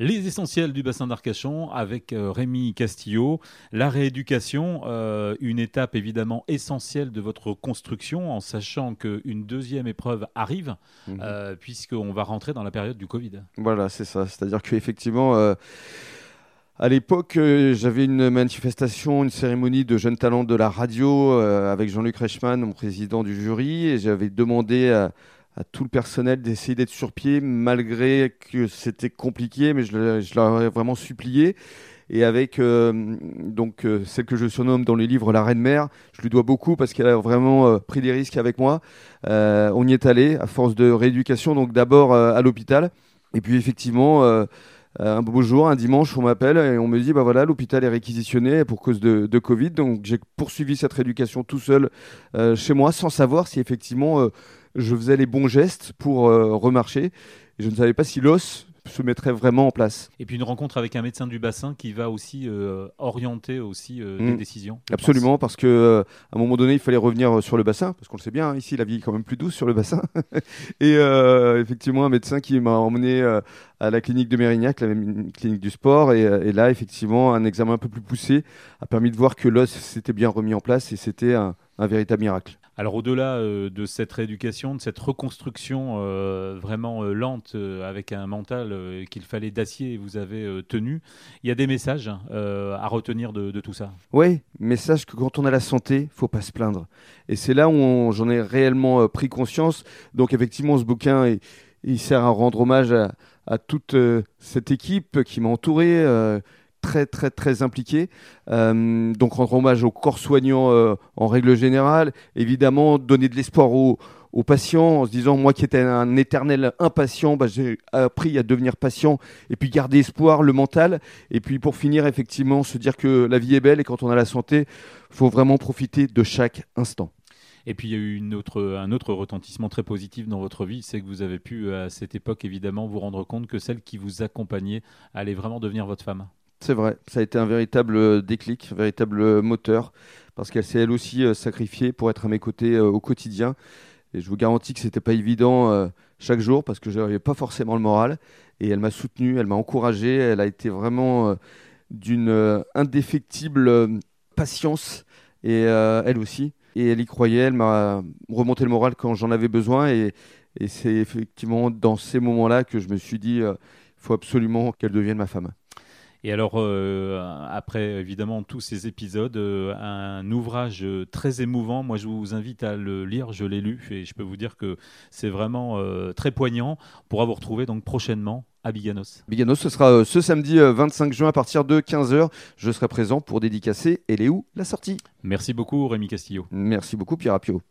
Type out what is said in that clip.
Les essentiels du bassin d'Arcachon avec euh, Rémi Castillo. La rééducation, euh, une étape évidemment essentielle de votre construction, en sachant qu'une deuxième épreuve arrive, Mhm. euh, puisqu'on va rentrer dans la période du Covid. Voilà, c'est ça. C'est-à-dire qu'effectivement, euh, à l'époque, euh, j'avais une manifestation, une cérémonie de jeunes talents de la radio euh, avec Jean-Luc Reichmann, mon président du jury, et j'avais demandé à, à tout le personnel d'essayer d'être sur pied, malgré que c'était compliqué, mais je, le- je leur ai vraiment supplié. Et avec euh, donc euh, celle que je surnomme dans les livres la reine mère, je lui dois beaucoup parce qu'elle a vraiment euh, pris des risques avec moi. On y est allé à force de rééducation, donc d'abord à l'hôpital, et puis effectivement. Euh, un beau jour, un dimanche, on m'appelle et on me dit bah voilà, l'hôpital est réquisitionné pour cause de, Covid. Donc j'ai poursuivi cette rééducation tout seul euh, chez moi sans savoir si effectivement euh, je faisais les bons gestes pour remarcher. Je ne savais pas si l'os se mettrait vraiment en place. Et puis une rencontre avec un médecin du bassin qui va aussi euh, orienter aussi euh, des Mm. décisions. Absolument, parce que euh, à un moment donné, il fallait revenir sur le bassin, parce qu'on le sait bien, hein, ici la vie est quand même plus douce sur le bassin. et effectivement, un médecin qui m'a emmené à la clinique de Mérignac, la même clinique du sport, et, et là, effectivement, un examen un peu plus poussé a permis de voir que l'os s'était bien remis en place et c'était un, un véritable miracle. Alors au-delà euh, de cette rééducation, de cette reconstruction euh, vraiment euh, lente avec un mental qu'il fallait d'acier et vous avez tenu, il y a des messages à retenir de, tout ça. Oui, mais sache que quand on a la santé, faut pas se plaindre. Et c'est là où j'en ai réellement pris conscience. Donc effectivement, ce bouquin, il, sert à rendre hommage à, à toute cette équipe qui m'a entouré, très très très impliquée. Euh, donc rendre hommage aux corps soignants euh, en règle générale. Évidemment, donner de l'espoir aux, aux patients en se disant, moi qui étais un éternel impatient, bah, j'ai appris à devenir patient et puis garder espoir, le mental. Et puis pour finir, effectivement, se dire que la vie est belle et quand on a la santé, faut vraiment profiter de chaque instant. Et puis il y a eu un autre retentissement très positif dans votre vie, c'est que vous avez pu à cette époque évidemment vous rendre compte que celle qui vous accompagnait allait vraiment devenir votre femme. C'est vrai, ça a été un véritable euh, déclic, un véritable euh, moteur, parce qu'elle s'est elle aussi euh, sacrifiée pour être à mes côtés au quotidien. Et je vous garantis que c'était pas évident chaque jour, parce que je n'avais pas forcément le moral. Et elle m'a soutenu, elle m'a encouragé, elle a été vraiment d'une indéfectible patience, et elle aussi. Et elle y croyait, elle m'a remonté le moral quand j'en avais besoin. Et, et c'est effectivement dans ces moments-là que je me suis dit, il faut absolument qu'elle devienne ma femme. Et alors, euh, après évidemment tous ces épisodes, euh, un ouvrage euh, très émouvant, moi je vous invite à le lire, je l'ai lu et je peux vous dire que c'est vraiment euh, très poignant. On pourra vous retrouver donc prochainement à Biganos. Biganos, ce sera ce samedi euh, 25 juin à partir de 15h. Je serai présent pour dédicacer. Et est où la sortie Merci beaucoup Rémi Castillo. Merci beaucoup Pierre Apio.